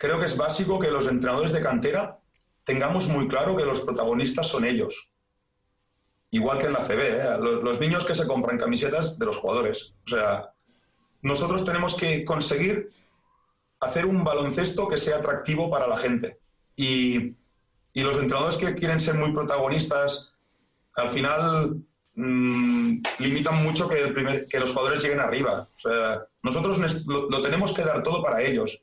creo que es básico que los entrenadores de cantera tengamos muy claro que los protagonistas son ellos. Igual que en la CB, ¿eh? los, niños que se compran camisetas de los jugadores. O sea, nosotros tenemos que conseguir hacer un baloncesto que sea atractivo para la gente. Y, y los entrenadores que quieren ser muy protagonistas, al final mmm, limitan mucho que, el primer, que los jugadores lleguen arriba. O sea, nosotros lo tenemos que dar todo para ellos.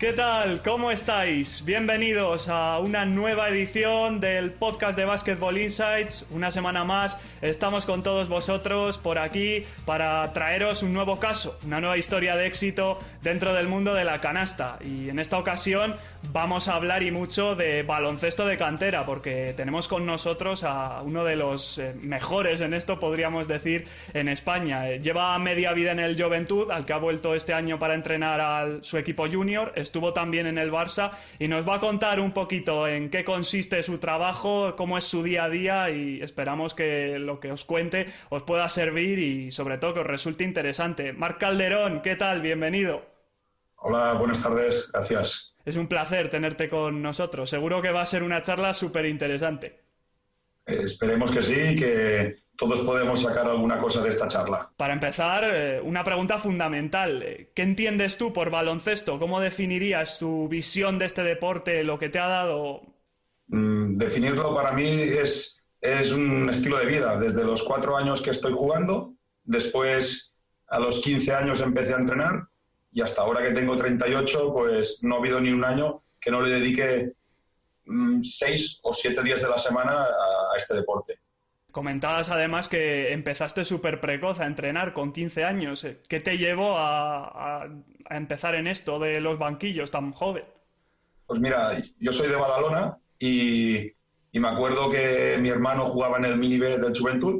¿Qué tal? ¿Cómo estáis? Bienvenidos a una nueva edición del podcast de Basketball Insights. Una semana más estamos con todos vosotros por aquí para traeros un nuevo caso, una nueva historia de éxito dentro del mundo de la canasta. Y en esta ocasión vamos a hablar y mucho de baloncesto de cantera porque tenemos con nosotros a uno de los eh, mejores en esto, podríamos decir, en España. Lleva media vida en el Juventud, al que ha vuelto este año para entrenar a su equipo junior estuvo también en el Barça y nos va a contar un poquito en qué consiste su trabajo, cómo es su día a día y esperamos que lo que os cuente os pueda servir y sobre todo que os resulte interesante. Marc Calderón, ¿qué tal? Bienvenido. Hola, buenas tardes, gracias. Es un placer tenerte con nosotros. Seguro que va a ser una charla súper interesante. Eh, esperemos que sí, que todos podemos sacar alguna cosa de esta charla. Para empezar, eh, una pregunta fundamental. Eh, ¿Qué entiendes tú por baloncesto? ¿Cómo definirías tu visión de este deporte, lo que te ha dado? Mm, definirlo para mí es, es un estilo de vida. Desde los cuatro años que estoy jugando, después a los 15 años empecé a entrenar y hasta ahora que tengo 38, pues no ha habido ni un año que no le dedique seis o siete días de la semana a, a este deporte. Comentabas además que empezaste súper precoz a entrenar con 15 años. ¿Qué te llevó a, a, a, empezar en esto de los banquillos tan joven? Pues mira, yo soy de Badalona y, y me acuerdo que mi hermano jugaba en el mini B del Juventud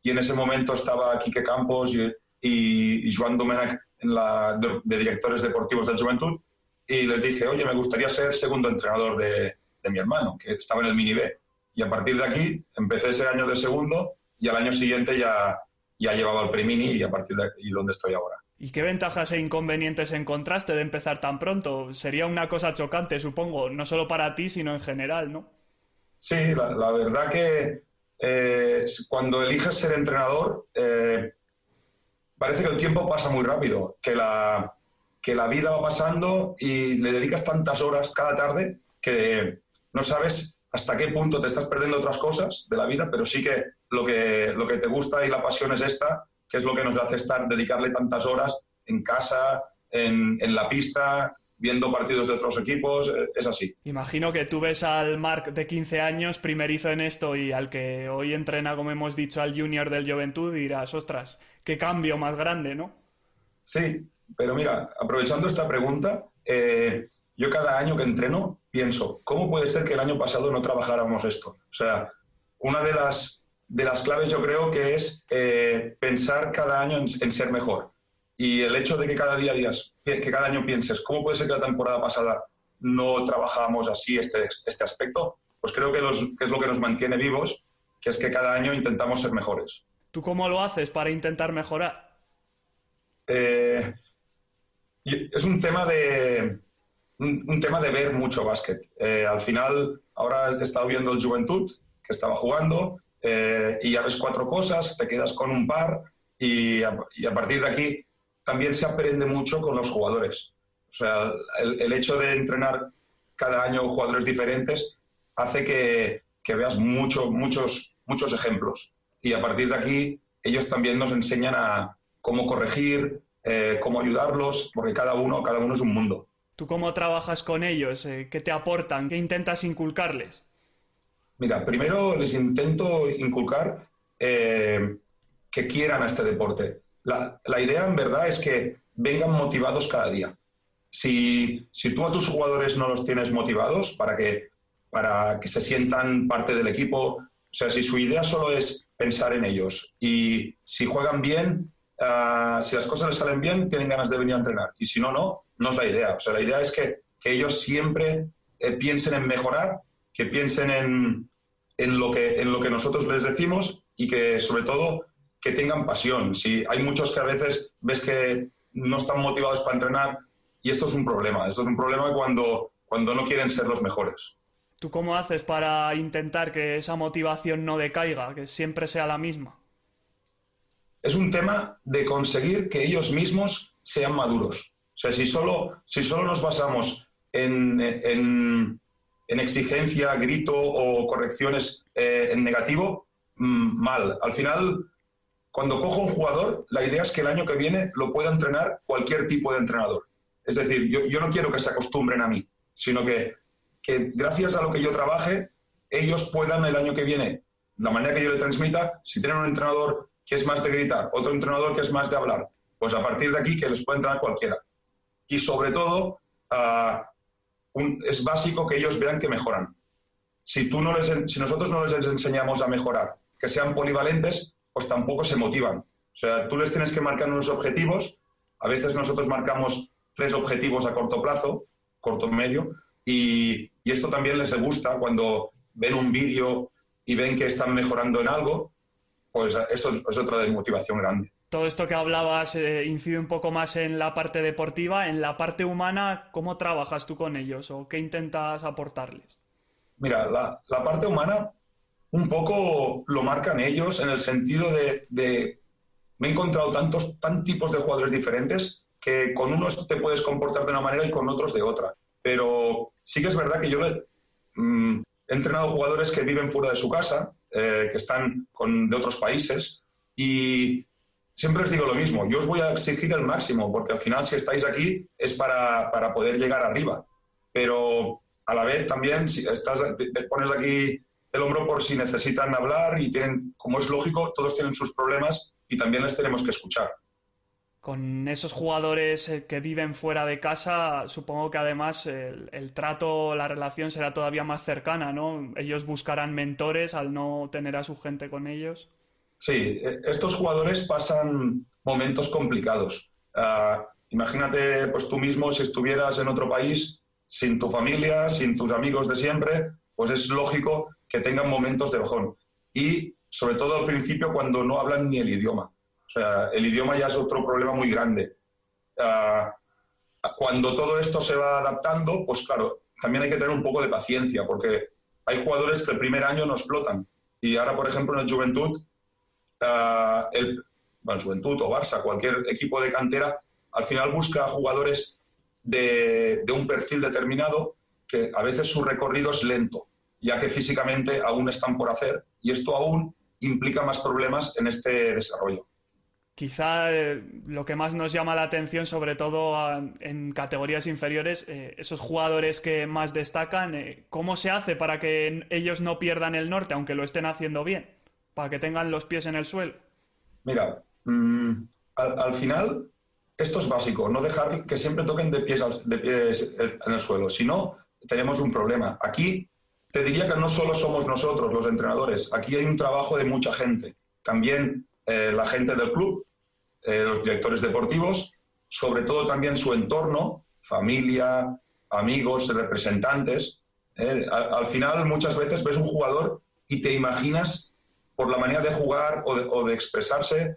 y en ese momento estaba Quique Campos y, y, y Joan Domènech en la, de, de, directores deportivos del Juventud y les dije, oye, me gustaría ser segundo entrenador de, de mi hermano, que estaba en el mini B. Y a partir de aquí empecé ese año de segundo y al año siguiente ya, ya llevaba el premini y a partir de aquí donde estoy ahora. ¿Y qué ventajas e inconvenientes encontraste de empezar tan pronto? Sería una cosa chocante, supongo, no solo para ti, sino en general, ¿no? Sí, la, la verdad que eh, cuando eliges ser entrenador, eh, parece que el tiempo pasa muy rápido, que la, que la vida va pasando y le dedicas tantas horas cada tarde que no sabes hasta qué punto te estás perdiendo otras cosas de la vida, pero sí que lo que, lo que te gusta y la pasión es esta, que es lo que nos hace estar, dedicarle tantas horas en casa, en, en la pista, viendo partidos de otros equipos, eh, es así. Imagino que tú ves al Marc de 15 años, primerizo en esto, y al que hoy entrena, como hemos dicho, al junior del Juventud, y dirás, ostras, qué cambio más grande, ¿no? Sí, pero mira, aprovechando esta pregunta, eh, yo cada año que entreno pienso, ¿cómo puede ser que el año pasado no trabajáramos esto? O sea, una de las, de las claves yo creo que es eh, pensar cada año en, en, ser mejor. Y el hecho de que cada día días, que cada año pienses, ¿cómo puede ser que la temporada pasada no trabajamos así este, este aspecto? Pues creo que, los, que es lo que nos mantiene vivos, que es que cada año intentamos ser mejores. ¿Tú cómo lo haces para intentar mejorar? Eh, es un tema de, un, tema de ver mucho básquet. Eh, al final, ahora he estado viendo el Juventud, que estaba jugando, eh, y ya ves cuatro cosas, te quedas con un par, y a, partir de aquí también se aprende mucho con los jugadores. O sea, el, el hecho de entrenar cada año jugadores diferentes hace que, que veas mucho, muchos, muchos ejemplos. Y a partir de aquí, ellos también nos enseñan a cómo corregir, eh, cómo ayudarlos, porque cada uno, cada uno es un mundo. ¿Tú cómo trabajas con ellos? Eh, ¿Qué te aportan? ¿Qué intentas inculcarles? Mira, primero les intento inculcar eh, que quieran a este deporte. La, idea en verdad es que vengan motivados cada día. Si, si, tú a tus jugadores no los tienes motivados para que, para que se sientan parte del equipo, o sea, si su idea solo es pensar en ellos y si juegan bien, ah, si las cosas les salen bien, tienen ganas de venir a entrenar. Y si no, no, no es la idea. O sea, la idea es que, que ellos siempre eh, piensen en mejorar, que piensen en, en, lo que, en lo que nosotros les decimos y que sobre todo que tengan pasión. Si hay muchos que a veces ves que no están motivados para entrenar y esto es un problema. Esto es un problema cuando, cuando no quieren ser los mejores. ¿Tú cómo haces para intentar que esa motivación no decaiga, que siempre sea la misma? Es un tema de conseguir que ellos mismos sean maduros. O sea, si solo, si solo nos basamos en, en, exigencia, grito o correcciones eh, en negativo, mm, mal. Al final, cuando cojo un jugador, la idea es que el año que viene lo pueda entrenar cualquier tipo de entrenador. Es decir, yo, yo no quiero que se acostumbren a mí, sino que, que gracias a lo que yo trabaje, ellos puedan el año que viene, la manera que yo le transmita, si tienen un entrenador que es más de gritar, otro entrenador que es más de hablar, pues a partir de aquí que les pueda entrenar cualquiera y sobre todo ah, es básico que ellos vean que mejoran. Si, tú no les, si nosotros no les enseñamos a mejorar, que sean polivalentes, pues tampoco se motivan. O sea, tú les tienes que marcar unos objetivos. A veces nosotros marcamos tres objetivos a corto plazo, corto medio, y, y esto también les gusta cuando ven un vídeo y ven que están mejorando en algo, pues eso es otra motivación grande todo esto que hablabas eh, incide un poco más en la parte deportiva, en la parte humana, ¿cómo trabajas tú con ellos o qué intentas aportarles? Mira, la, parte humana un poco lo marcan ellos en el sentido de, me he encontrado tantos tan tipos de jugadores diferentes que con unos te puedes comportar de una manera y con otros de otra. Pero sí que es verdad que yo mm, he entrenado jugadores que viven fuera de su casa, eh, que están con, de otros países y siempre os digo lo mismo, yo os voy a exigir el máximo, porque al final si estáis aquí es para, para poder llegar arriba. Pero a la vez también si estás, te pones aquí el hombro por si necesitan hablar y tienen, como es lógico, todos tienen sus problemas y también les tenemos que escuchar. Con esos jugadores eh, que viven fuera de casa, supongo que además el, trato, la relación será todavía más cercana, ¿no? Ellos buscarán mentores al no tener a su gente con ellos. Sí, e, estos jugadores pasan momentos complicados. Ah, imagínate, pues tú mismo, si estuvieras en otro país, sin tu familia, sin tus amigos de siempre, pues es lógico que tengan momentos de bajón. Y sobre todo al principio cuando no hablan ni el idioma. Sea, el idioma ya es otro problema muy grande. Ah, cuando todo esto se va adaptando, pues claro, también hay que tener un poco de paciencia, porque hay jugadores que el primer año no explotan. Y ahora, por ejemplo, en el Juventud, uh, el Juventud o Barça, cualquier equipo de cantera, al final busca jugadores de, de, un perfil determinado que a veces su recorrido es lento, ya que físicamente aún están por hacer y esto aún implica más problemas en este desarrollo. Quizá eh, lo que más nos llama la atención, sobre todo en categorías inferiores, eh, esos jugadores que más destacan, eh, ¿cómo se hace para que ellos no pierdan el norte, aunque lo estén haciendo bien? para que tengan los pies en el suelo? Mira, mm, al, final esto es básico, no dejar que siempre toquen de pies, de pies en el suelo, si no, tenemos un problema. Aquí te diría que no solo somos nosotros los entrenadores, aquí hay un trabajo de mucha gente, también eh, la gente del club, eh, los directores deportivos, sobre todo también su entorno, familia, amigos, representantes. Eh, al final muchas veces ves un jugador y te imaginas por la manera de jugar o de, expresarse,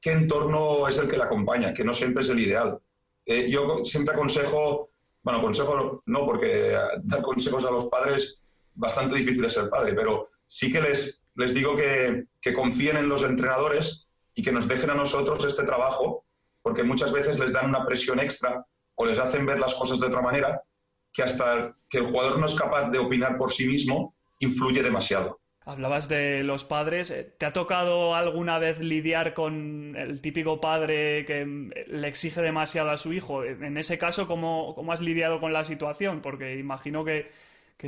qué entorno es el que le acompaña, que no siempre es el ideal. Yo siempre aconsejo, bueno, consejo no, porque dar consejos a los padres, bastante difícil es ser padre, pero sí que les, les digo que, confíen en los entrenadores y que nos dejen a nosotros este trabajo, porque muchas veces les dan una presión extra o les hacen ver las cosas de otra manera, que hasta que el jugador no es capaz de opinar por sí mismo, influye demasiado. Hablabas de los padres. Eh, ¿Te ha tocado alguna vez lidiar con el típico padre que mm, le exige demasiado a su hijo? En ese caso, ¿cómo, has lidiado con la situación? Porque imagino que,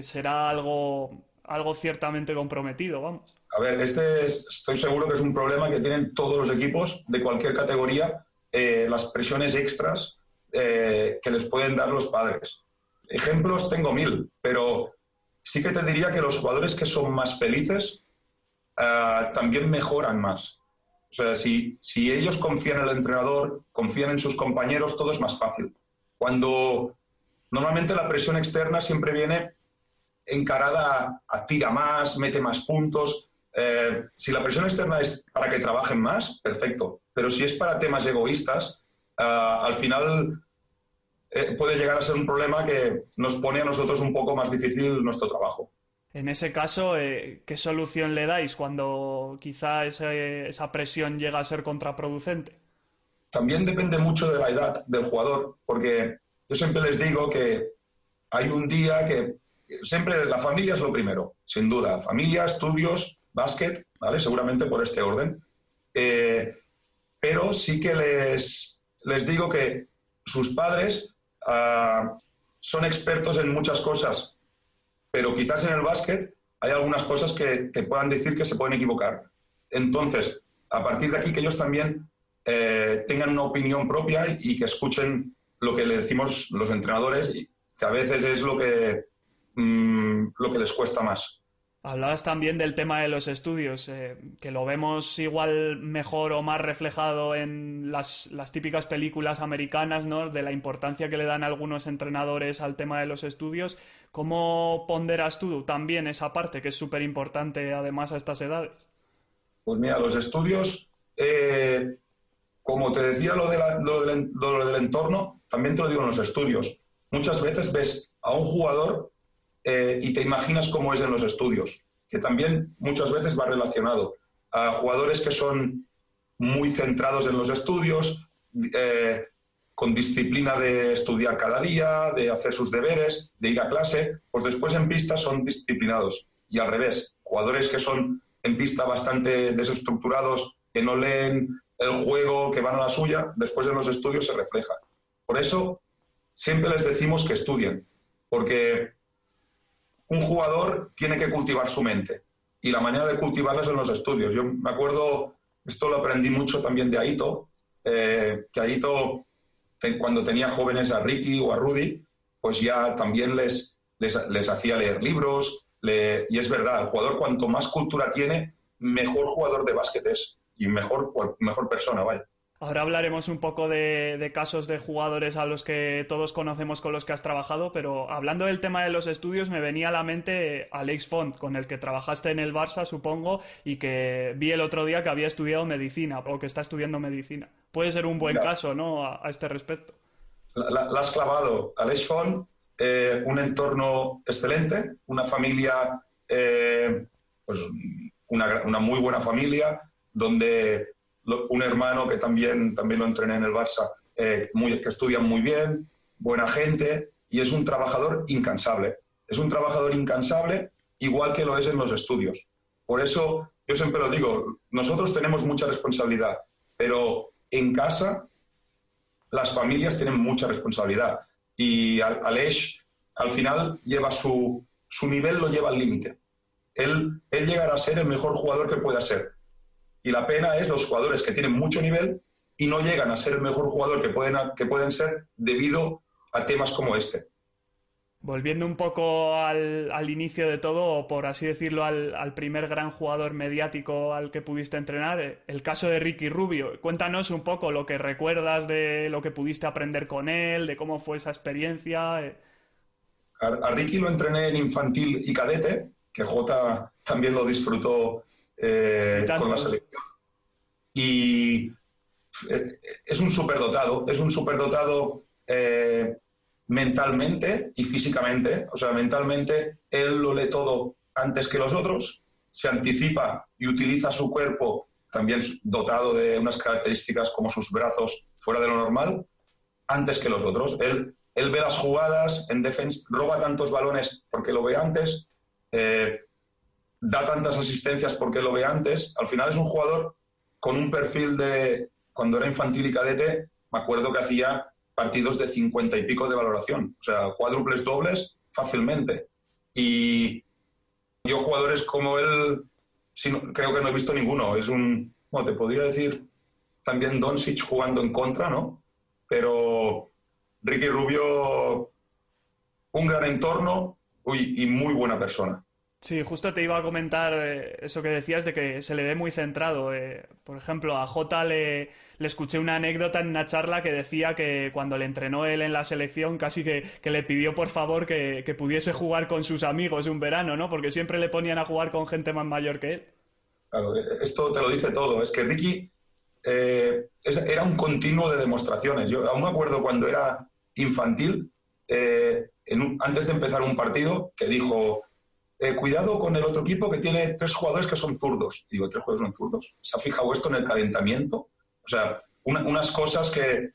será algo, algo ciertamente comprometido, vamos. A ver, este estoy seguro que es un problema que tienen todos los equipos de cualquier categoría, eh, las presiones extras eh, que les pueden dar los padres. Ejemplos tengo mil, pero sí que te diría que los jugadores que son más felices eh, también mejoran más. O sea, si, si ellos confían en el entrenador, confían en sus compañeros, todo es más fácil. Cuando normalmente la presión externa siempre viene encarada a, tira más, mete más puntos. Eh, si la presión externa es para que trabajen más, perfecto. Pero si es para temas egoístas, eh, al final eh, puede llegar a ser un problema que nos pone a nosotros un poco más difícil nuestro trabajo. En ese caso, ¿qué solución le dais cuando quizá esa presión llega a ser contraproducente? También depende mucho de la edad del jugador, porque yo siempre les digo que hay un día que siempre la familia es lo primero, sin duda. Familia, estudios, básquet, ¿vale? Seguramente por este orden. Eh, pero sí que les, les digo que sus padres Ah, son expertos en muchas cosas, pero quizás en el básquet hay algunas cosas que, puedan decir que se pueden equivocar. Entonces, a partir de aquí que ellos también eh, tengan una opinión propia y, que escuchen lo que le decimos los entrenadores, que a veces es lo que, mm, lo que les cuesta más. Hablabas también del tema de los estudios, eh, que lo vemos igual mejor o más reflejado en las, típicas películas americanas, ¿no? De la importancia que le dan algunos entrenadores al tema de los estudios. ¿Cómo ponderas tú también esa parte, que es súper importante además a estas edades? Pues mira, los estudios, eh, como te decía lo, del, entorno, también te lo digo en los estudios. Muchas veces ves a un jugador eh, y te imaginas cómo es en los estudios, que también muchas veces va relacionado a jugadores que son muy centrados en los estudios, eh, con disciplina de estudiar cada día, de hacer sus deberes, de ir a clase, pues después en pista son disciplinados. Y al revés, jugadores que son en pista bastante desestructurados, que no leen el juego, que van a la suya, después en los estudios se refleja. Por eso siempre les decimos que estudien, porque un jugador tiene que cultivar su mente y la manera de cultivarla es en los estudios. Yo me acuerdo, esto lo aprendí mucho también de Aito, eh, que Aito, cuando tenía jóvenes a Ricky o a Rudy, pues ya también les, les, hacía leer libros. y es verdad, el jugador cuanto más cultura tiene, mejor jugador de básquet es y mejor, mejor persona, vaya. Ahora hablaremos un poco de, casos de jugadores a los que todos conocemos con los que has trabajado, pero hablando del tema de los estudios, me venía a la mente Alex Font, con el que trabajaste en el Barça, supongo, y que vi el otro día que había estudiado medicina o que está estudiando medicina. Puede ser un buen caso, ¿no? A, este respecto. La, has clavado. Alex Font, eh, un entorno excelente, una familia, eh, pues una, una muy buena familia, donde un hermano que también, también lo entrené en el Barça, eh, muy, que estudia muy bien, buena gente y es un trabajador incansable. Es un trabajador incansable igual que lo es en los estudios. Por eso yo siempre lo digo, nosotros tenemos mucha responsabilidad, pero en casa las familias tienen mucha responsabilidad y Aleix al final lleva su, su nivel, lo lleva al límite. Él, él llegará a ser el mejor jugador que pueda ser, y la pena es los jugadores que tienen mucho nivel y no llegan a ser el mejor jugador que pueden, que pueden ser debido a temas como este. Volviendo un poco al, inicio de todo, o por así decirlo, al, primer gran jugador mediático al que pudiste entrenar, el caso de Ricky Rubio. Cuéntanos un poco lo que recuerdas de lo que pudiste aprender con él, de cómo fue esa experiencia. A, Ricky lo entrené en infantil y cadete, que Jota también lo disfrutó eh, con la selección. Y eh, es un superdotado, es un superdotado eh, mentalmente y físicamente. O sea, mentalmente él lo lee todo antes que los otros, se anticipa y utiliza su cuerpo también dotado de unas características como sus brazos fuera de lo normal, antes que los otros. Él, él ve las jugadas en defensa, roba tantos balones porque lo ve antes, da tantas asistencias porque lo ve antes. Al final es un jugador con un perfil de, cuando era infantil y cadete, me acuerdo que hacía partidos de 50 y pico de valoración, o sea, cuádruples dobles fácilmente. Y yo jugadores como él, creo que no he visto ninguno. Es un, bueno, te podría decir también Doncic jugando en contra, ¿no? Pero Ricky Rubio, un gran entorno y muy buena persona. Sí, justo te iba a comentar eh, eso que decías de que se le ve muy centrado. Eh, por ejemplo, a Jota le, le, escuché una anécdota en una charla que decía que cuando le entrenó él en la selección casi que, le pidió por favor que, pudiese jugar con sus amigos un verano, ¿no? Porque siempre le ponían a jugar con gente más mayor que él. Claro, eh, esto te lo dice todo. Es que Ricky era un continuo de demostraciones. Yo aún me acuerdo cuando era infantil, antes de empezar un partido, que dijo eh, cuidado con el otro equipo que tiene tres jugadores que son zurdos. Digo, ¿tres jugadores son zurdos? ¿Se ha fijado esto en el calentamiento? O sea, unas cosas que...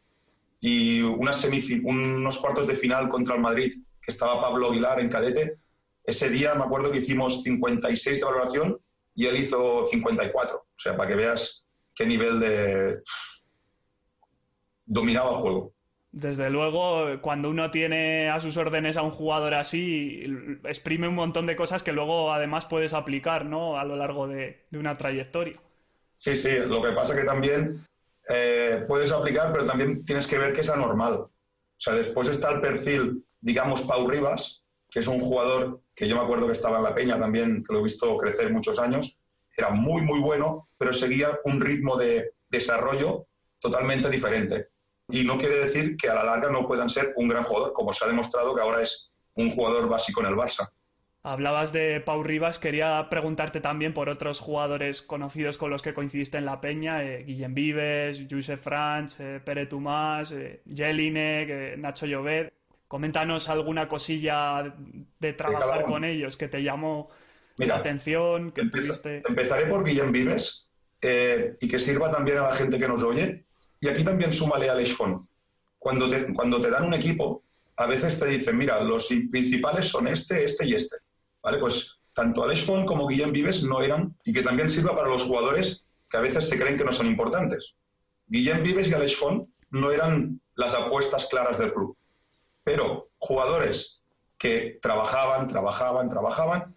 Y unas unos cuartos de final contra el Madrid, que estaba Pablo Aguilar en cadete. Ese día me acuerdo que hicimos 56 de valoración y él hizo 54. O sea, para que veas qué nivel de... dominaba el juego. Desde luego, cuando uno tiene a sus órdenes a un jugador así, exprime un montón de cosas que luego además puedes aplicar ¿no? a lo largo de, una trayectoria. Sí, sí, lo que pasa que también eh, puedes aplicar, pero también tienes que ver que es anormal. O sea, después está el perfil, digamos, Pau Rivas, que es un jugador que yo me acuerdo que estaba en la Peña también, que lo he visto crecer muchos años, era muy, muy bueno, pero seguía un ritmo de desarrollo totalmente diferente y no quiere decir que a la larga no puedan ser un gran jugador, como se ha demostrado que ahora es un jugador básico en el Barça. Hablabas de Pau Rivas, quería preguntarte también por otros jugadores conocidos con los que coincidiste en la peña, eh, Guillem Vives, Josep Franz, eh, Pere Tomás, eh, Jelinek, eh, Nacho Llobet. Coméntanos alguna cosilla de trabajar con ellos que te llamó la atención, que Empezaré por Guillem Vives y que sirva también a la gente que nos oye y aquí también súmale al Fon. Cuando te, cuando te dan un equipo, a veces te dicen, mira, los principales son este, este y este. ¿Vale? Pues tanto Alex como Guillem Vives no eran, y que también sirva para los jugadores que a veces se creen que no son importantes. Guillem Vives y Alex no eran las apuestas claras del club. Pero jugadores que trabajaban, trabajaban, trabajaban,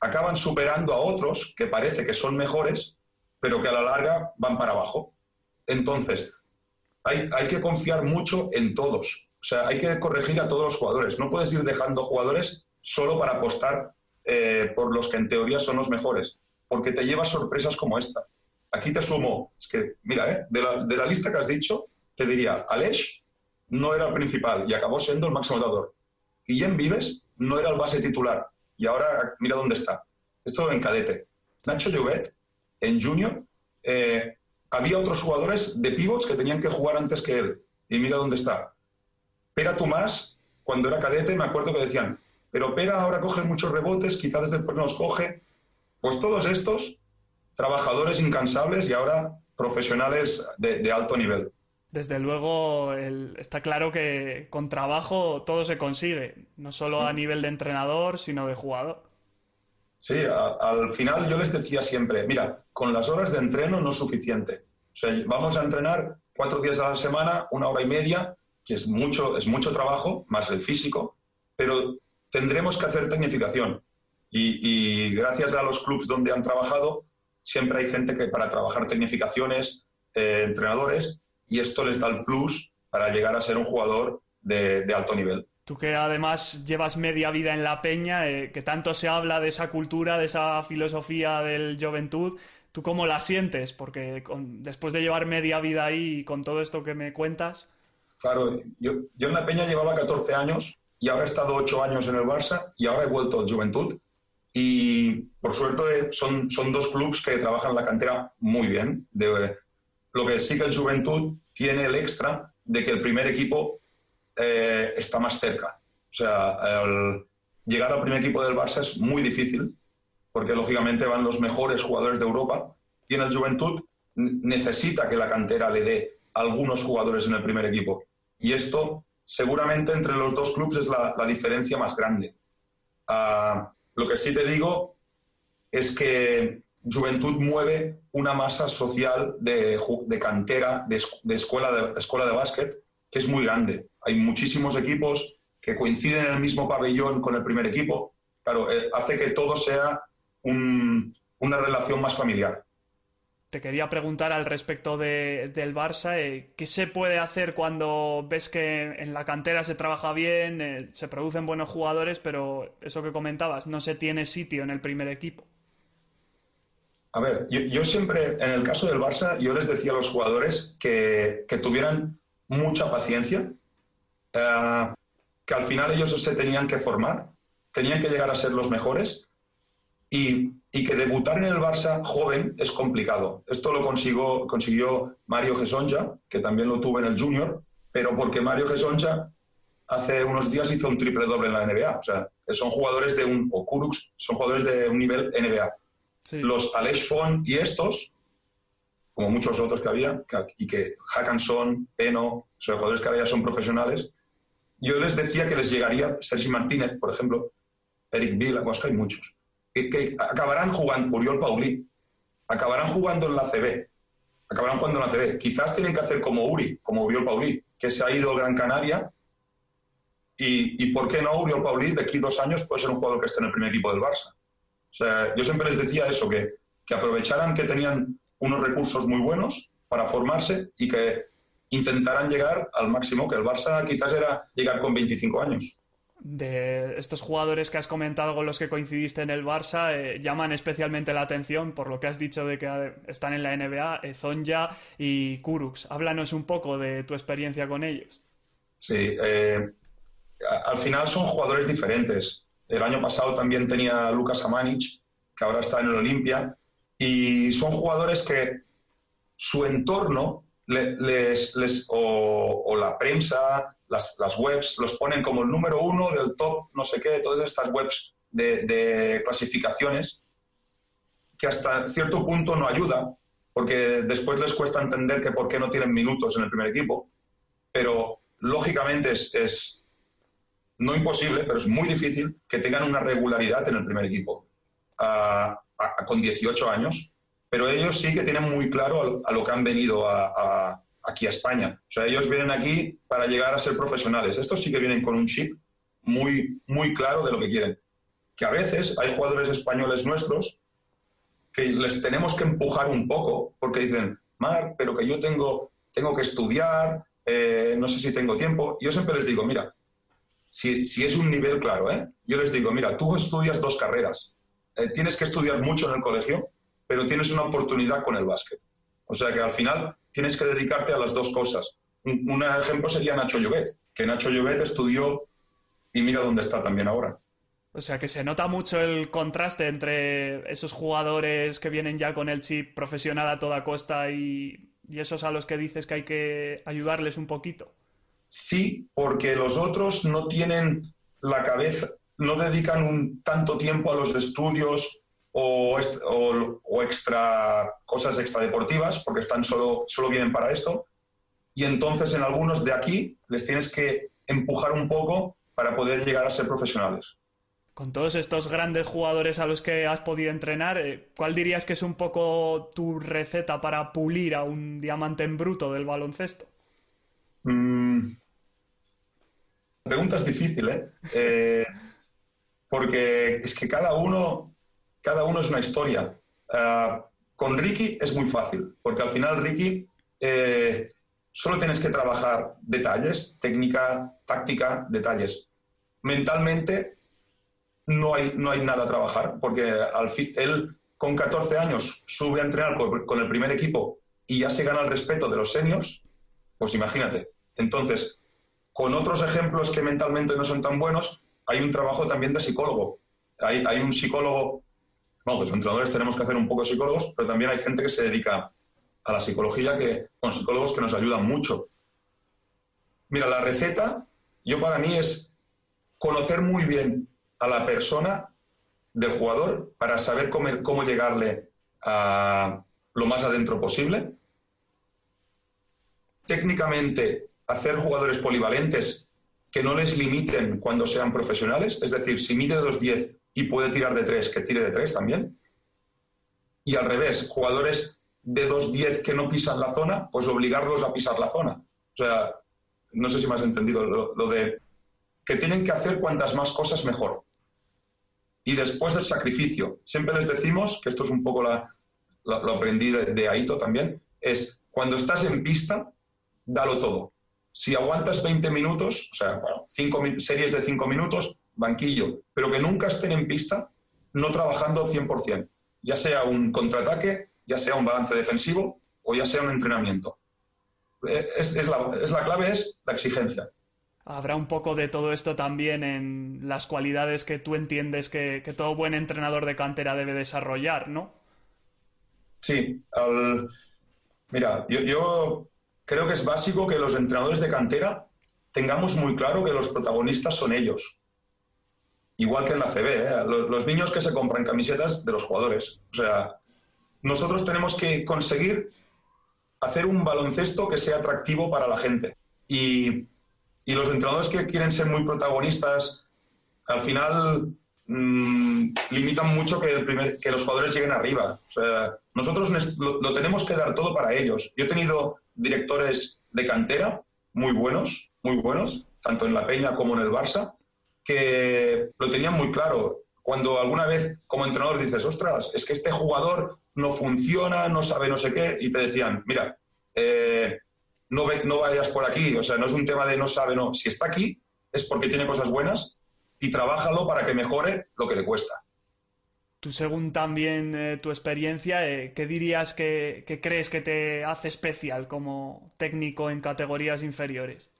acaban superando a otros que parece que son mejores, pero que a la larga van para abajo. Entonces, hay, que confiar mucho en todos. O sea, hay que corregir a todos los jugadores. No puedes ir dejando jugadores solo para apostar eh, por los que en teoría son los mejores, porque te llevas sorpresas como esta. Aquí te sumo, es que, mira, eh, de, la, lista que has dicho, te diría, Aleix no era el principal y acabó siendo el máximo dador. Guillem Vives no era el base titular y ahora mira dónde está. Esto en cadete. Nacho Llobet, en junior, eh, había otros jugadores de pivots que tenían que jugar antes que él. Y mira dónde está. Pera Tomás, cuando era cadete, me acuerdo que decían, pero Pera ahora coge muchos rebotes, quizás después nos coge. Pues todos estos, trabajadores incansables y ahora profesionales de, alto nivel. Desde luego, está claro que con trabajo todo se consigue, no solo a nivel de entrenador, sino de jugador. Sí, al final yo les decía siempre, mira, con las horas de entreno no es suficiente. O sea, vamos a entrenar cuatro días a la semana, una hora y media, que es mucho, es mucho trabajo, más el físico, pero tendremos que hacer tecnificación. Y, gracias a los clubes donde han trabajado, siempre hay gente que para trabajar tecnificaciones, eh, entrenadores, y esto les da el plus para llegar a ser un jugador de alto nivel. Tú que además llevas media vida en la peña, eh, que tanto se habla de esa cultura, de esa filosofía del juventud, ¿tú cómo la sientes? Porque después de llevar media vida ahí y con todo esto que me cuentas... Claro, yo, en la peña llevaba 14 años y ahora he estado 8 años en el Barça y ahora he vuelto al Juventud. Y por suerte son, son dos clubes que trabajan la cantera muy bien. De, lo que sí que el Juventud tiene el extra de que el primer equipo eh, está más cerca. O sea, llegar al primer equipo del Barça es muy difícil, porque lógicamente van los mejores jugadores de Europa y en el Juventud necesita que la cantera le dé algunos jugadores en el primer equipo. Y esto seguramente entre los dos clubes es la, diferencia más grande. Ah, lo que sí te digo es que Juventud mueve una masa social de, cantera, de, escuela de escuela de básquet, que es muy grande. Hay muchísimos equipos que coinciden en el mismo pabellón con el primer equipo. Claro, eh, hace que todo sea una relación más familiar. Te quería preguntar al respecto del Barça, eh, ¿qué se puede hacer cuando ves que en la cantera se trabaja bien, eh, se producen buenos jugadores, pero eso que comentabas, no se tiene sitio en el primer equipo? A ver, yo, siempre, en el caso del Barça, yo les decía a los jugadores que, tuvieran mucha paciencia, eh, que al final ellos se tenían que formar, tenían que llegar a ser los mejores y, que debutar en el Barça joven es complicado. Esto lo consiguió, consiguió Mario Gesonja, que también lo tuvo en el Junior, pero porque Mario Gesonja hace unos días hizo un triple doble en la NBA. O sea, son jugadores de un, o Kurux, son jugadores de un nivel NBA. Los Alex Font y estos, como muchos otros que había, y que Hackanson, Peno, son jugadores que ahora ya son profesionales, yo les decía que les llegaría Sergi Martínez, por ejemplo, Eric Bill, hay muchos, que, acabarán jugando, Uriol Paulí, acabarán jugando en la CB, acabarán jugando en la CB. Quizás tienen que hacer como Uri, como Uriol Paulí, que se ha ido a Gran Canaria y, y, ¿por qué no Uriol Paulí de aquí dos años puede ser un jugador que esté en el primer equipo del Barça? O sea, yo siempre les decía eso, que, que aprovecharan que tenían unos recursos muy buenos para formarse y que intentaran llegar al máximo, que el Barça quizás era llegar con 25 años. De estos jugadores que has comentado con los que coincidiste en el Barça, eh, llaman especialmente la atención por lo que has dicho de que están en la NBA, eh, Zonja y Kurux. Háblanos un poco de tu experiencia con ellos. Sí, eh, al final son jugadores diferentes. El año pasado también tenía Lucas Amanich, que ahora está en el Olimpia, y son jugadores que su entorno les, les o, la prensa, las, webs, los ponen como el número uno del top, no sé qué, todas estas webs de, clasificaciones, que hasta cierto punto no ayuda, porque después les cuesta entender que por qué no tienen minutos en el primer equipo, pero lógicamente es no imposible, pero es muy difícil que tengan una regularidad en el primer equipo con 18 años, pero ellos sí que tienen muy claro a, lo que han venido aquí a España. O sea, ellos vienen aquí para llegar a ser profesionales. Estos sí que vienen con un chip muy, muy claro de lo que quieren. Que a veces hay jugadores españoles nuestros que les tenemos que empujar un poco porque dicen, Mar, pero que yo tengo, tengo que estudiar, eh, no sé si tengo tiempo. Yo siempre les digo, mira, si, es un nivel claro, ¿eh? yo les digo, mira, tú estudias dos carreras, eh, tienes que estudiar mucho en el colegio, pero tienes una oportunidad con el básquet. O sea que al final tienes que dedicarte a las dos cosas. Un, ejemplo sería Nacho Llobet, que Nacho Llobet estudió y mira dónde está también ahora. O sea que se nota mucho el contraste entre esos jugadores que vienen ya con el chip profesional a toda costa y esos a los que dices que hay que ayudarles un poquito. Sí, porque los otros no tienen la cabeza, no dedican un tanto tiempo a los estudios o, extra cosas extradeportivas, porque están solo, solo vienen para esto. Y entonces en algunos de aquí les tienes que empujar un poco para poder llegar a ser profesionales. Con todos estos grandes jugadores a los que has podido entrenar, eh, ¿cuál dirías que es un poco tu receta para pulir a un diamante en bruto del baloncesto? Mm, pregunta es difícil, ¿eh? ¿eh? Porque es que cada uno, cada uno es una historia. Ah, con Ricky es muy fácil, porque al final Ricky eh, solo tienes que trabajar detalles, técnica, táctica, detalles. Mentalmente no hay, no hay nada a trabajar, porque al fin, él con 14 años sube a entrenar con, con el primer equipo y ya se gana el respeto de los seniors, pues imagínate. Entonces, con otros ejemplos que mentalmente no son tan buenos, hay un trabajo también de psicólogo. Hay, un psicólogo, bueno, los entrenadores tenemos que hacer un poco psicólogos, pero también hay gente que se dedica a la psicología, que, con psicólogos que nos ayudan mucho. Mira, la receta, yo para mí es conocer muy bien a la persona del jugador para saber cómo, cómo llegarle a lo más adentro posible. Técnicamente, hacer jugadores polivalentes que no les limiten cuando sean profesionales. Es decir, si mide de 2-10 y puede tirar de 3, que tire de 3 también. Y al revés, jugadores de 2-10 que no pisan la zona, pues obligarlos a pisar la zona. O sea, no sé si me has entendido lo, de que tienen que hacer cuantas más cosas mejor. Y después el sacrificio. Siempre les decimos, que esto es un poco la, lo aprendí de, Aito también, es cuando estás en pista, dalo todo. Si aguantas 20 minutos, o sea, cinco, series de 5 minutos, banquillo, pero que nunca estén en pista, no trabajando 100%, ya sea un contraataque, ya sea un balance defensivo o ya sea un entrenamiento. Eh, es, la, clave es la exigencia. Habrá un poco de todo esto también en las cualidades que tú entiendes que, todo buen entrenador de cantera debe desarrollar, ¿no? Sí, mira, yo, creo que es básico que los entrenadores de cantera tengamos muy claro que los protagonistas son ellos. Igual que en la CB, ¿eh? los, niños que se compran camisetas de los jugadores. O sea, nosotros tenemos que conseguir hacer un baloncesto que sea atractivo para la gente. Y, los entrenadores que quieren ser muy protagonistas, al final mm, limitan mucho que, que los jugadores lleguen arriba. O sea, nosotros lo, tenemos que dar todo para ellos. Yo he tenido directores de cantera muy buenos, muy buenos, tanto en la Peña como en el Barça, que lo tenían muy claro. Cuando alguna vez como entrenador dices, ostras, es que este jugador no funciona, no sabe no sé qué, y te decían, mira, eh, no, no vayas por aquí, o sea, no es un tema de no sabe, no, si está aquí es porque tiene cosas buenas y trabájalo para que mejore lo que le cuesta. Según también eh, tu experiencia, eh, ¿qué dirías que, crees que te hace especial como técnico en categorías inferiores?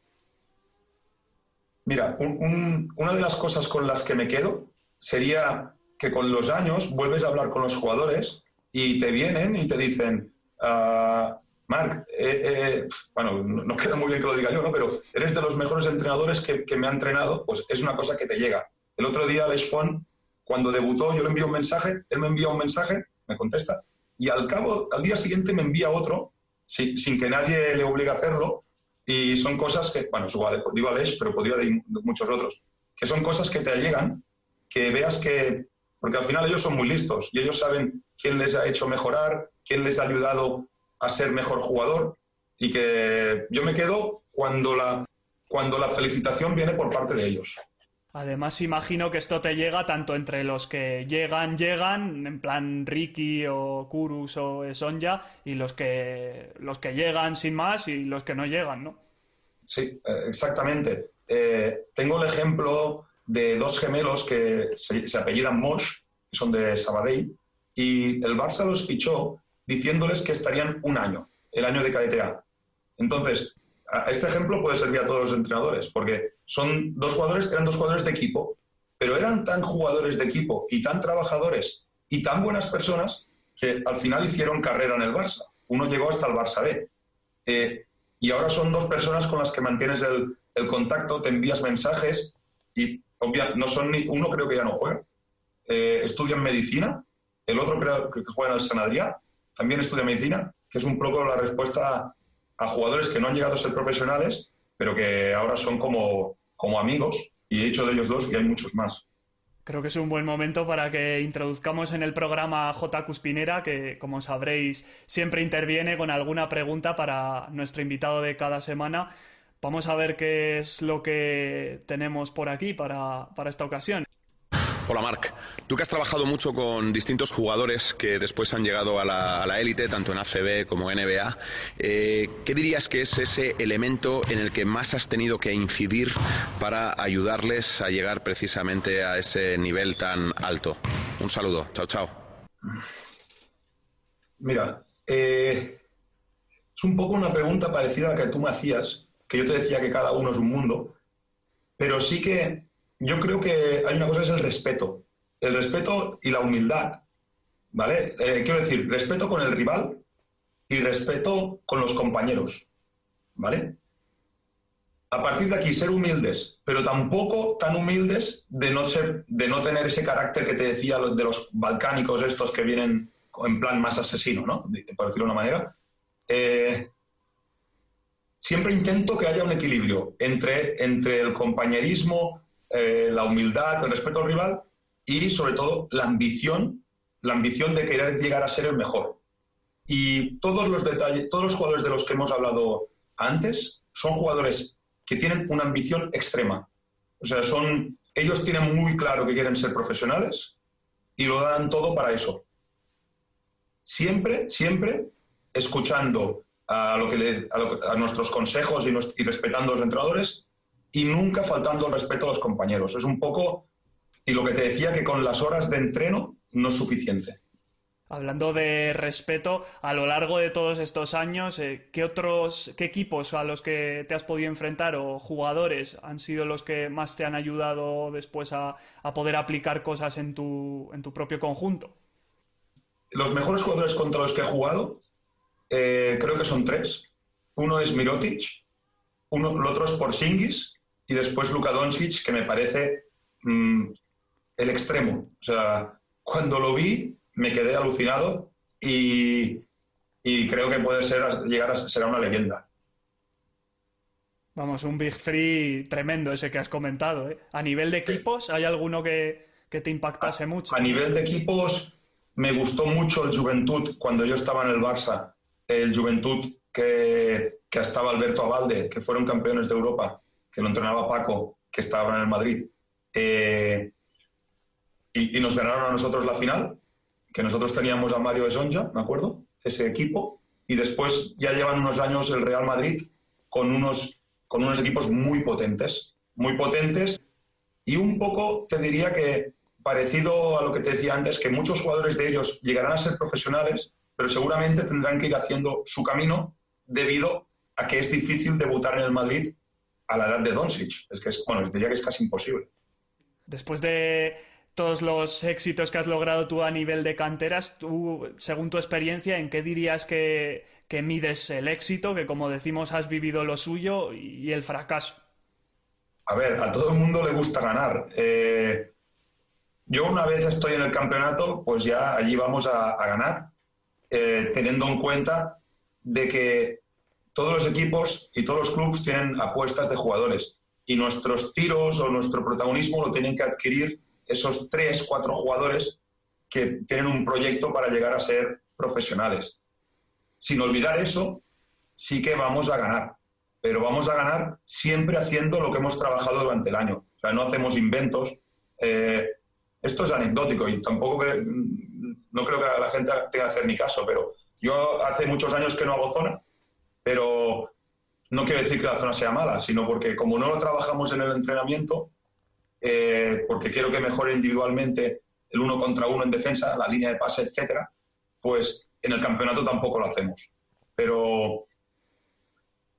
Mira, una de las cosas con las que me quedo sería que con los años vuelves a hablar con los jugadores y te vienen y te dicen, uh, Marc, eh, bueno, no, queda muy bien que lo diga yo, ¿no? pero eres de los mejores entrenadores que, me ha entrenado, pues es una cosa que te llega. El otro día Alex Fon, cuando debutó, yo le envío un mensaje, él me envía un mensaje, me contesta, y al cabo, al día siguiente me envía otro, sin, sin que nadie le obligue a hacerlo, y son cosas que, bueno, digo Alex, pero podría decir muchos otros, que son cosas que te llegan, que veas que, porque al final ellos son muy listos y ellos saben quién les ha hecho mejorar, quién les ha ayudado a ser mejor jugador y que yo me quedo cuando la, cuando la felicitación viene por parte de ellos. Además, imagino que esto te llega tanto entre los que llegan, llegan, en plan Ricky o Kurus o Sonja, y los que, los que llegan sin más y los que no llegan, ¿no? Sí, eh, exactamente. Eh, tengo el ejemplo de dos gemelos que se, apellidan Mosh, que son de Sabadell, y el Barça los fichó diciéndoles que estarían un año, el año de KDTA. Entonces, este ejemplo puede servir a todos los entrenadores, porque son dos jugadores, eran dos jugadores de equipo, pero eran tan jugadores de equipo y tan trabajadores y tan buenas personas que al final hicieron carrera en el Barça. Uno llegó hasta el Barça B. Eh, y ahora son dos personas con las que mantienes el, el contacto, te envías mensajes y no son ni, uno creo que ya no juega. Eh, estudia medicina, el otro creo que juega en el San Adrià, también estudia medicina, que es un poco la respuesta a jugadores que no han llegado a ser profesionales, pero que ahora son como, como amigos. Y he dicho de ellos dos y hay muchos más. Creo que es un buen momento para que introduzcamos en el programa a J. Cuspinera, que como sabréis siempre interviene con alguna pregunta para nuestro invitado de cada semana. Vamos a ver qué es lo que tenemos por aquí para, esta ocasión. Hola Marc, tú que has trabajado mucho con distintos jugadores que después han llegado a la élite, tanto en ACB como en NBA, eh, ¿qué dirías que es ese elemento en el que más has tenido que incidir para ayudarles a llegar precisamente a ese nivel tan alto? Un saludo, chao, chao. Mira, eh, es un poco una pregunta parecida a la que tú me hacías, que yo te decía que cada uno es un mundo, pero sí que yo creo que hay una cosa es el respeto. El respeto y la humildad, ¿vale? Eh, quiero decir, respeto con el rival y respeto con los compañeros, ¿vale? A partir de aquí, ser humildes, pero tampoco tan humildes de no, ser, de no tener ese carácter que te decía de los balcánicos estos que vienen en plan más asesino, ¿no? Por decirlo de una manera. Eh, siempre intento que haya un equilibrio entre, entre el compañerismo, eh, la humildad, el respeto al rival y sobre todo la ambición la ambición de querer llegar a ser el mejor. Y todos los detalles, todos los jugadores de los que hemos hablado antes son jugadores que tienen una ambición extrema. O sea, son, ellos tienen muy claro que quieren ser profesionales y lo dan todo para eso. Siempre, siempre escuchando a, lo que a, nuestros consejos y, y, respetando a los entrenadores y nunca faltando el respeto a los compañeros. Es un poco, y lo que te decía, que con las horas de entreno no es suficiente. Hablando de respeto, a lo largo de todos estos años, eh, ¿qué otros, qué equipos a los que te has podido enfrentar o jugadores han sido los que más te han ayudado después a, poder aplicar cosas en tu, en tu, propio conjunto? Los mejores jugadores contra los que he jugado, eh, creo que son tres. Uno es Mirotic, uno, el otro es Porzingis y después Luka Doncic, que me parece mm, el extremo. O sea, cuando lo vi me quedé alucinado y, creo que puede ser, llegar a ser una leyenda. Vamos, un Big Free tremendo ese que has comentado. ¿eh? A nivel de equipos, ¿hay alguno que, te impactase mucho? A nivel de equipos, me gustó mucho el Juventud cuando yo estaba en el Barça. El Juventud que, que estaba Alberto Abalde, que fueron campeones de Europa, que lo entrenaba Paco, que estaba en el Madrid. Eh, y, y, nos ganaron a nosotros la final que nosotros teníamos a Mario de Sonja, me acuerdo, ese equipo, y después ya llevan unos años el Real Madrid con unos, con unos equipos muy potentes, muy potentes, y un poco te diría que parecido a lo que te decía antes, que muchos jugadores de ellos llegarán a ser profesionales, pero seguramente tendrán que ir haciendo su camino debido a que es difícil debutar en el Madrid a la edad de Doncic. Es que es, bueno, diría que es casi imposible. Después de todos los éxitos que has logrado tú a nivel de canteras, tú, según tu experiencia, ¿en qué dirías que, mides el éxito, que como decimos has vivido lo suyo, y el fracaso? A ver, a todo el mundo le gusta ganar. Eh, yo una vez estoy en el campeonato, pues ya allí vamos a, ganar, eh, teniendo en cuenta de que todos los equipos y todos los clubes tienen apuestas de jugadores y nuestros tiros o nuestro protagonismo lo tienen que adquirir esos tres, cuatro jugadores que tienen un proyecto para llegar a ser profesionales. Sin olvidar eso, sí que vamos a ganar, pero vamos a ganar siempre haciendo lo que hemos trabajado durante el año. O sea, no hacemos inventos. Eh, esto es anecdótico y tampoco que, no creo que la gente tenga que hacer ni caso, pero yo hace muchos años que no hago zona, pero no quiere decir que la zona sea mala, sino porque como no lo trabajamos en el entrenamiento, eh, porque quiero que mejore individualmente el uno contra uno en defensa, la línea de pase, etcétera, pues en el campeonato tampoco lo hacemos. Pero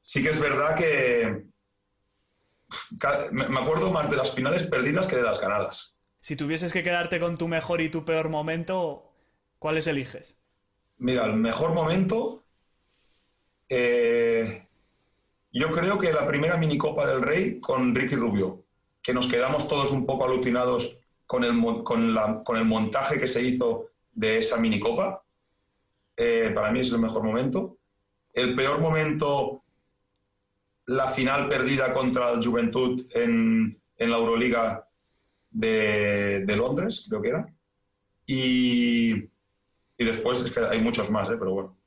sí que es verdad que me acuerdo más de las finales perdidas que de las ganadas. Si tuvieses que quedarte con tu mejor y tu peor momento, ¿cuáles eliges? Mira, el mejor momento, eh, yo creo que la primera minicopa del Rey con Ricky Rubio que nos quedamos todos un poco alucinados con el, con, el montaje que se hizo de esa minicopa. Eh, para mí es el mejor momento. El peor momento, la final perdida contra el Juventud en, en la Euroliga de, de, Londres, creo que era. Y, y después es que hay muchos más, ¿eh? pero bueno.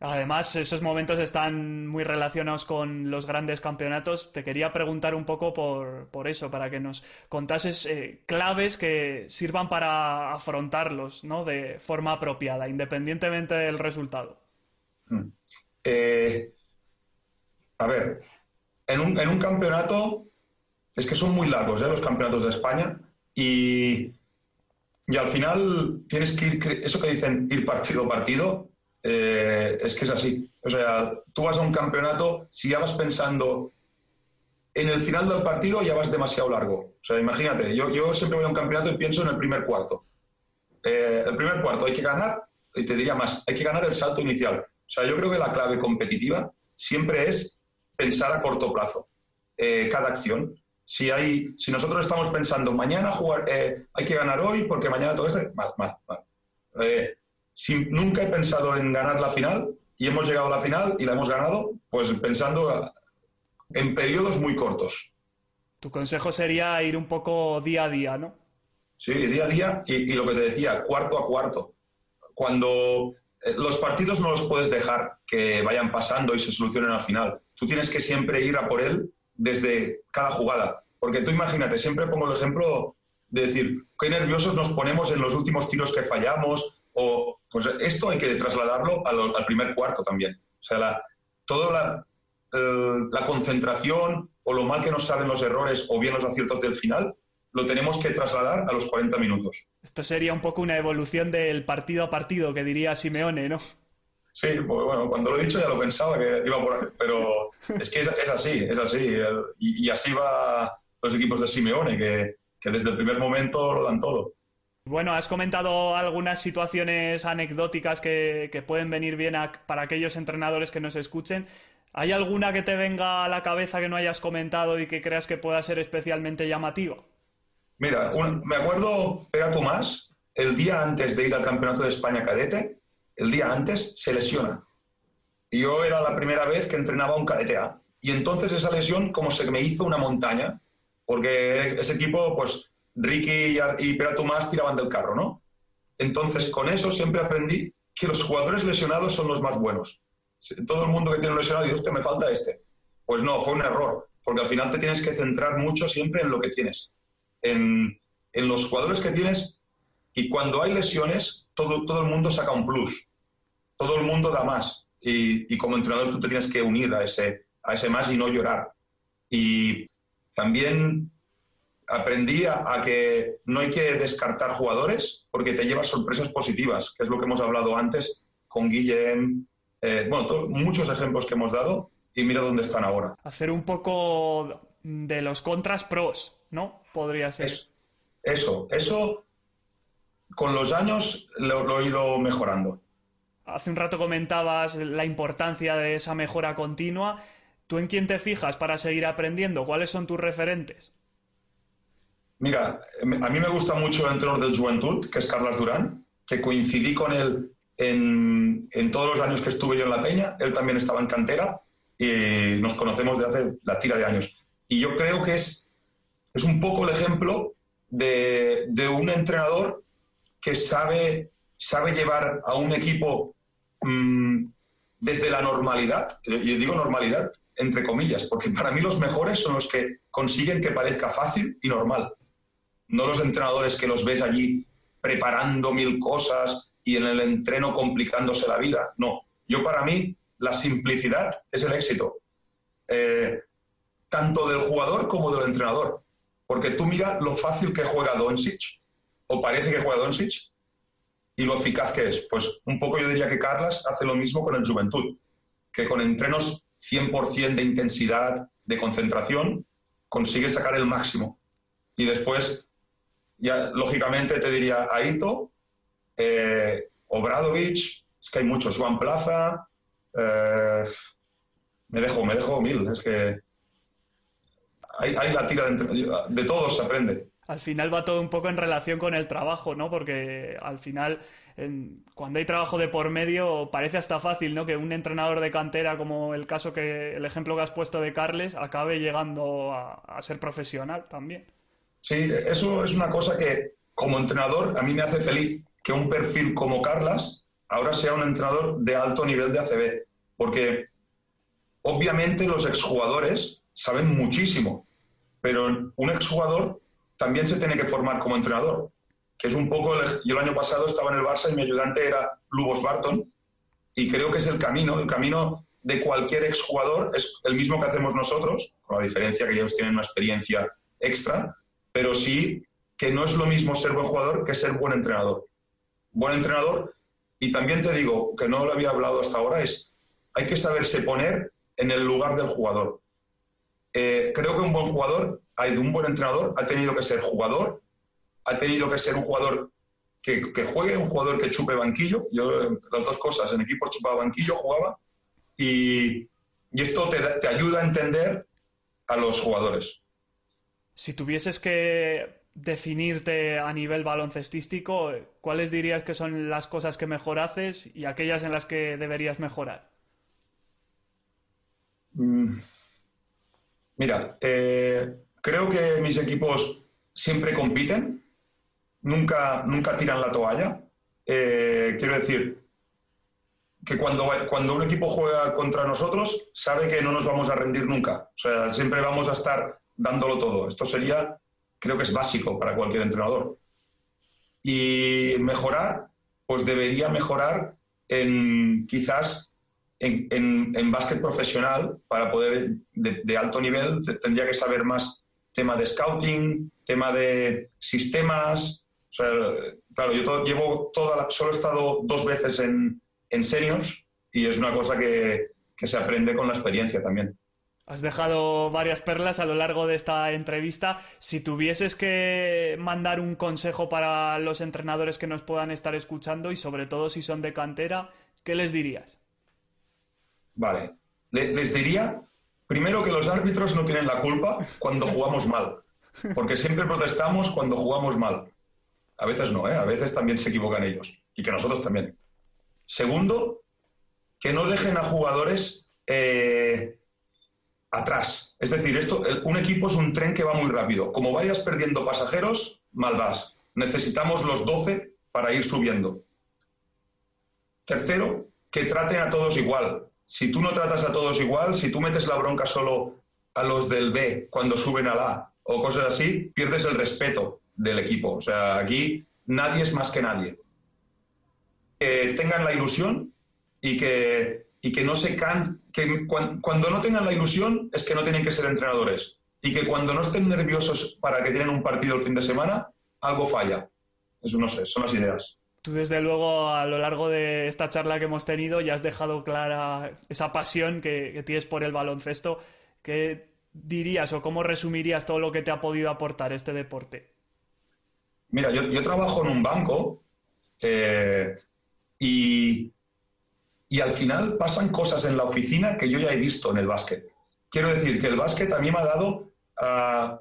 Además, esos momentos están muy relacionados con los grandes campeonatos. Te quería preguntar un poco por, eso, para que nos contases eh, claves que sirvan para afrontarlos ¿no? de forma apropiada, independientemente del resultado. Mm. Eh, a ver, en un, en un, campeonato es que son muy largos ¿eh? los campeonatos de España y, y al final tienes que ir, eso que dicen, ir partido a partido eh, es que es así. O sea, tú vas a un campeonato, si ya vas pensando en el final del partido, ya vas demasiado largo. O sea, imagínate, yo, yo siempre voy a un campeonato y pienso en el primer cuarto. Eh, el primer cuarto hay que ganar, y te diría más, hay que ganar el salto inicial. O sea, yo creo que la clave competitiva siempre es pensar a corto plazo, eh, cada acción. Si, hay, si nosotros estamos pensando, mañana jugar, hay que ganar hoy porque mañana todo esto, mal, mal, mal si nunca he pensado en ganar la final y hemos llegado a la final y la hemos ganado, pues pensando en periodos muy cortos. Tu consejo sería ir un poco día a día, ¿no? Sí, día a día y, lo que te decía, cuarto a cuarto. cuando eh, los partidos no los puedes dejar que vayan pasando y se solucionen al final. Tú tienes que siempre ir a por él desde cada jugada. Porque tú imagínate, siempre pongo el ejemplo de decir, qué nerviosos nos ponemos en los últimos tiros que fallamos, o pues esto hay que trasladarlo al, primer cuarto también. O sea, la, toda la, la concentración o lo mal que nos saben los errores o bien los aciertos del final, lo tenemos que trasladar a los 40 minutos. Esto sería un poco una evolución del partido a partido, que diría Simeone, ¿no? Sí, pues bueno, cuando lo he dicho ya lo pensaba que iba por ahí, pero es que es, así, es así. Y, así va los equipos de Simeone, que, desde el primer momento lo dan todo. Bueno, has comentado algunas situaciones anecdóticas que, pueden venir bien para aquellos entrenadores que nos escuchen. ¿Hay alguna que te venga a la cabeza que no hayas comentado y que creas que pueda ser especialmente llamativa? Mira, me acuerdo, era Tomás, el día antes de ir al Campeonato de España cadete, el día antes se lesiona. Yo era la primera vez que entrenaba un cadete A. Y entonces esa lesión como se me hizo una montaña, porque ese equipo, pues Ricky y, Pera Tomás tiraban del carro, ¿no? Entonces con eso siempre aprendí que los jugadores lesionados son los más buenos. Todo el mundo que tiene un lesionado dice, usted me falta este. Pues no, fue un error, porque al final te tienes que centrar mucho siempre en lo que tienes en, los jugadores que tienes y cuando hay lesiones, todo, todo el mundo saca un plus, todo el mundo da más y, como entrenador tú te tienes que unir a ese, a ese más y no llorar. Y también aprendí a, que no hay que descartar jugadores porque te llevas sorpresas positivas, que es lo que hemos hablado antes con Guillem, eh, bueno, muchos ejemplos que hemos dado y mira dónde están ahora. Hacer un poco de los contras pros, ¿no? Podría ser. Eso, eso, con los años lo, he ido mejorando. Hace un rato comentabas la importancia de esa mejora continua. ¿Tú en quién te fijas para seguir aprendiendo? ¿Cuáles son tus referentes? Mira, a mí me gusta mucho el entrenador del Juventud, que es Carlos Durán, que coincidí con él en, todos los años que estuve yo en la Peña. Él también estaba en cantera y nos conocemos de hace la tira de años. Y yo creo que es, es un poco el ejemplo de, un entrenador que sabe, sabe llevar a un equipo mm, desde la normalidad, y digo normalidad entre comillas, porque para mí los mejores son los que consiguen que parezca fácil y normal. No los entrenadores que los ves allí preparando mil cosas y en el entreno complicándose la vida. No, yo para mí la simplicidad es el éxito. Eh, tanto del jugador como del entrenador. Porque tú mira lo fácil que juega Doncic, o parece que juega Doncic, y lo eficaz que es. Pues un poco yo diría que Carlas hace lo mismo con el Juventud, que con entrenos 100% de intensidad, de concentración, consigue sacar el máximo. Y después, ya lógicamente te diría Aito, eh, Obradovic, es que hay muchos, Juan Plaza, eh, me dejo, me dejo mil, es que hay, la tira de, de todos se aprende. Al final va todo un poco en relación con el trabajo, ¿no? Porque al final, cuando hay trabajo de por medio, parece hasta fácil, ¿no? Que un entrenador de cantera, como el caso que, el ejemplo que has puesto de Carles, acabe llegando a, ser profesional también. Sí, eso es una cosa que, como entrenador, a mí me hace feliz que un perfil como Carlas ahora sea un entrenador de alto nivel de ACB. Porque obviamente los exjugadores saben muchísimo, pero un exjugador también se tiene que formar como entrenador, que es un poco, yo el año pasado estaba en el Barça y mi ayudante era Lubos Barton, y creo que es el camino, el camino de cualquier exjugador es el mismo que hacemos nosotros, con la diferencia que ellos tienen una experiencia extra, pero sí que no es lo mismo ser buen jugador que ser buen entrenador. Buen entrenador, y también te digo, que no lo había hablado hasta ahora, es hay que saberse poner en el lugar del jugador. Eh, creo que un buen jugador, hay un buen entrenador, ha tenido que ser jugador, ha tenido que ser un jugador que, juegue, un jugador que chupe banquillo. Yo, las dos cosas, en equipo chupaba banquillo, jugaba, y, esto te, te ayuda a entender a los jugadores. Si tuvieses que definirte a nivel baloncestístico, ¿cuáles dirías que son las cosas que mejor haces y aquellas en las que deberías mejorar? Mm. Mira, eh, creo que mis equipos siempre compiten, nunca, nunca tiran la toalla. eh, quiero decir, que cuando, cuando un equipo juega contra nosotros, sabe que no nos vamos a rendir nunca. O sea, siempre vamos a estar dándolo todo. Esto sería, creo que es básico para cualquier entrenador. Y mejorar, pues debería mejorar en quizás en, en, básquet profesional para poder de, alto nivel tendría que saber más tema de scouting, tema de sistemas. O sea, claro, yo llevo toda solo estado dos veces en, en seniors y es una cosa que, que se aprende con la experiencia también. Has dejado varias perlas a lo largo de esta entrevista. Si tuvieses que mandar un consejo para los entrenadores que nos puedan estar escuchando y sobre todo si son de cantera, ¿qué les dirías? Vale. Les diría, primero, que los árbitros no tienen la culpa cuando jugamos mal, porque siempre protestamos cuando jugamos mal. A veces no, ¿eh? a veces también se equivocan ellos, y que nosotros también. Segundo, que no dejen a jugadores eh, atrás. Es decir, esto, un equipo es un tren que va muy rápido. Como vayas perdiendo pasajeros, mal vas. Necesitamos los 12 para ir subiendo. Tercero, que traten a todos igual si tú no tratas a todos igual, si tú metes la bronca solo a los del B cuando suben al A o cosas así, pierdes el respeto del equipo. O sea, aquí nadie es más que nadie. Que tengan la ilusión y que, y que no se can... que cuando, no tengan la ilusión es que no tienen que ser entrenadores. Y que cuando no estén nerviosos para que tienen un partido el fin de semana, algo falla. Eso no sé, son las ideas. Tú, desde luego, a lo largo de esta charla que hemos tenido, ya has dejado clara esa pasión que, tienes por el baloncesto. ¿Qué dirías o cómo resumirías todo lo que te ha podido aportar este deporte? Mira, yo, trabajo en un banco eh, y, y al final pasan cosas en la oficina que yo ya he visto en el básquet. Quiero decir que el básquet a mí me ha dado... Ah,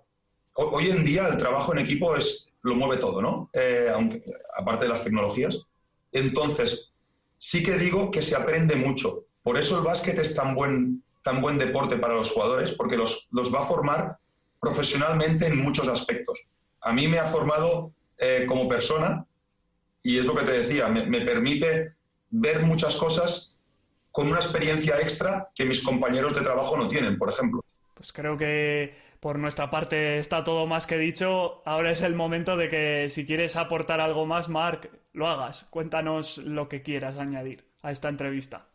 hoy en día el trabajo en equipo es, lo mueve todo, ¿no? Eh, aparte de las tecnologías. Entonces, sí que digo que se aprende mucho. Por eso el básquet es tan buen, tan buen deporte para los jugadores, porque los, los va a formar profesionalmente en muchos aspectos. A mí me ha formado eh, como persona y es lo que te decía, me permite ver muchas cosas con una experiencia extra que mis compañeros de trabajo no tienen, por ejemplo. Pues creo que por nuestra parte está todo más que dicho. Ahora es el momento de que si quieres aportar algo más, Marc, lo hagas. Cuéntanos lo que quieras añadir a esta entrevista.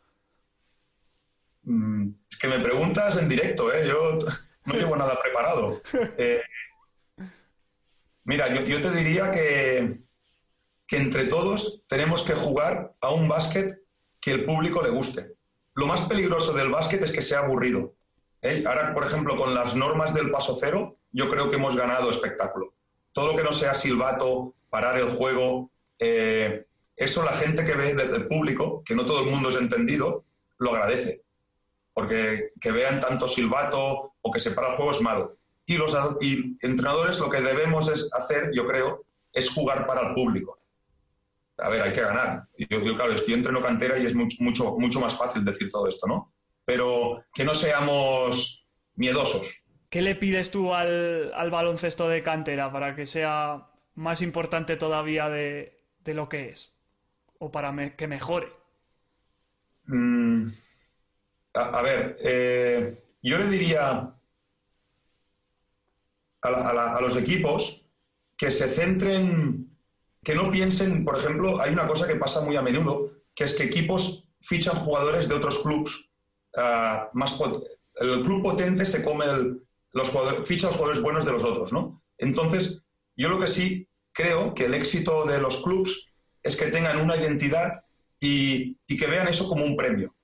Mm, es que me preguntas en directo, ¿eh? Yo no llevo nada preparado. Eh, mira, yo, te diría que, que entre todos tenemos que jugar a un básquet que el público le guste. Lo más peligroso del básquet es que sea aburrido. ¿eh? Ahora, por ejemplo, con las normas del paso cero, yo creo que hemos ganado espectáculo. Todo lo que no sea silbato, parar el juego, eh, eso la gente que ve del público, que no todo el mundo es entendido, lo agradece. Porque que vean tanto silbato o que se para el juego es malo. Y los entrenadores lo que debemos es hacer, yo creo, es jugar para el público. A ver, hay que ganar. Yo, yo claro, es que yo entreno cantera y es mucho, mucho, mucho más fácil decir todo esto, ¿no? pero que no seamos miedosos. ¿Qué le pides tú al, baloncesto de cantera para que sea más importante todavía de, lo que es? ¿O para que mejore? Mm, a, ver, eh, yo le diría a, los equipos que se centren, que no piensen, por ejemplo, hay una cosa que pasa muy a menudo, que es que equipos fichan jugadores de otros clubes Ah, el club potente se come los jugadores, ficha los jugadores buenos de los otros, ¿no? Entonces, yo lo que sí creo que el éxito de los clubs es que tengan una identidad y, que vean eso como un premio.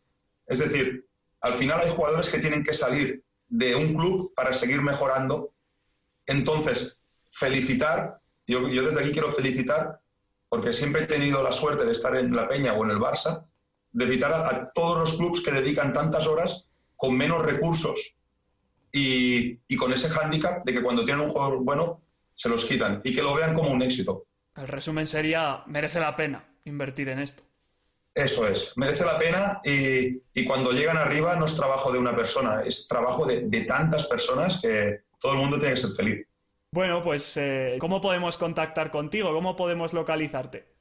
Es decir, al final hay jugadores que tienen que salir de un club para seguir mejorando. Entonces, felicitar, yo, yo desde aquí quiero felicitar, porque siempre he tenido la suerte de estar en la Peña o en el Barça, de evitar a, todos los clubes que dedican tantas horas con menos recursos y, con ese hándicap de que cuando tienen un jugador bueno se los quitan y que lo vean como un éxito. El resumen sería, merece la pena invertir en esto. Eso es, merece la pena y, cuando llegan arriba no es trabajo de una persona, es trabajo de, tantas personas que todo el mundo tiene que ser feliz. Bueno, pues eh, ¿cómo podemos contactar contigo? ¿Cómo podemos localizarte?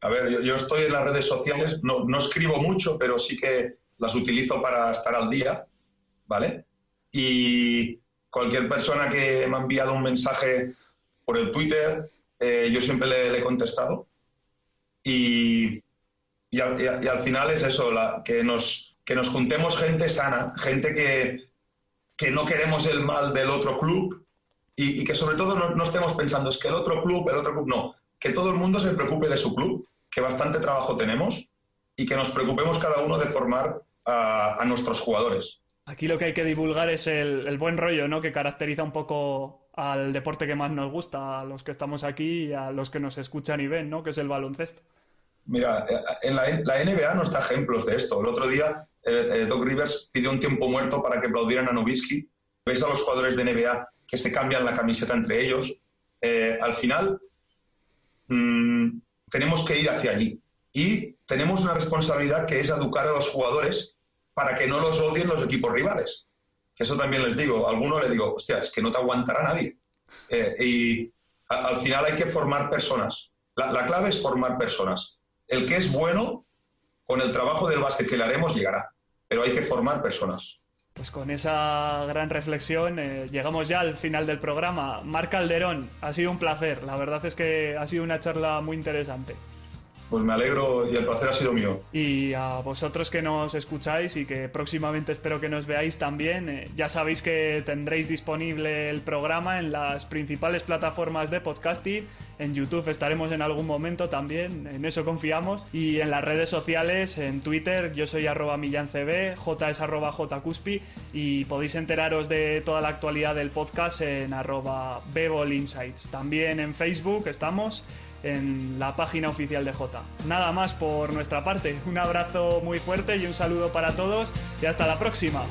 A ver, yo, estoy en las redes sociales, no, no, escribo mucho, pero sí que las utilizo para estar al día, ¿vale? Y cualquier persona que me ha enviado un mensaje por el Twitter, eh, yo siempre le, he contestado. Y, al, final es eso, la, que, nos, que nos juntemos gente sana, gente que, que no queremos el mal del otro club y, que sobre todo no, no, estemos pensando es que el otro club, el otro club, no, que todo el mundo se preocupe de su club que bastante trabajo tenemos y que nos preocupemos cada uno de formar a, nuestros jugadores. Aquí lo que hay que divulgar es el, buen rollo, ¿no? Que caracteriza un poco al deporte que más nos gusta, a los que estamos aquí y a los que nos escuchan y ven, ¿no? Que es el baloncesto. Mira, en la, NBA nos da ejemplos de esto. El otro día, eh, eh, Doc Rivers pidió un tiempo muerto para que aplaudieran a Nowitzki. Veis a los jugadores de NBA que se cambian la camiseta entre ellos. al final, mmm, tenemos que ir hacia allí. Y tenemos una responsabilidad que es educar a los jugadores para que no los odien los equipos rivales. Que eso también les digo. A alguno le digo, hostia, es que no te aguantará nadie. Eh, y al final hay que formar personas. La, clave es formar personas. El que es bueno, con el trabajo del básquet que le haremos, llegará. Pero hay que formar personas. Pues con esa gran reflexión eh, llegamos ya al final del programa. Marc Calderón, ha sido un placer. La verdad es que ha sido una charla muy interesante. Pues me alegro y el placer ha sido mío. Y a vosotros que nos escucháis y que próximamente espero que nos veáis también, eh, ya sabéis que tendréis disponible el programa en las principales plataformas de podcasting. En YouTube estaremos en algún momento también, en eso confiamos. Y en las redes sociales, en Twitter, yo soy arroba millancb, J es arroba jcuspi y podéis enteraros de toda la actualidad del podcast en arroba Insights. También en Facebook estamos en la página oficial de J. Nada más por nuestra parte. Un abrazo muy fuerte y un saludo para todos y hasta la próxima.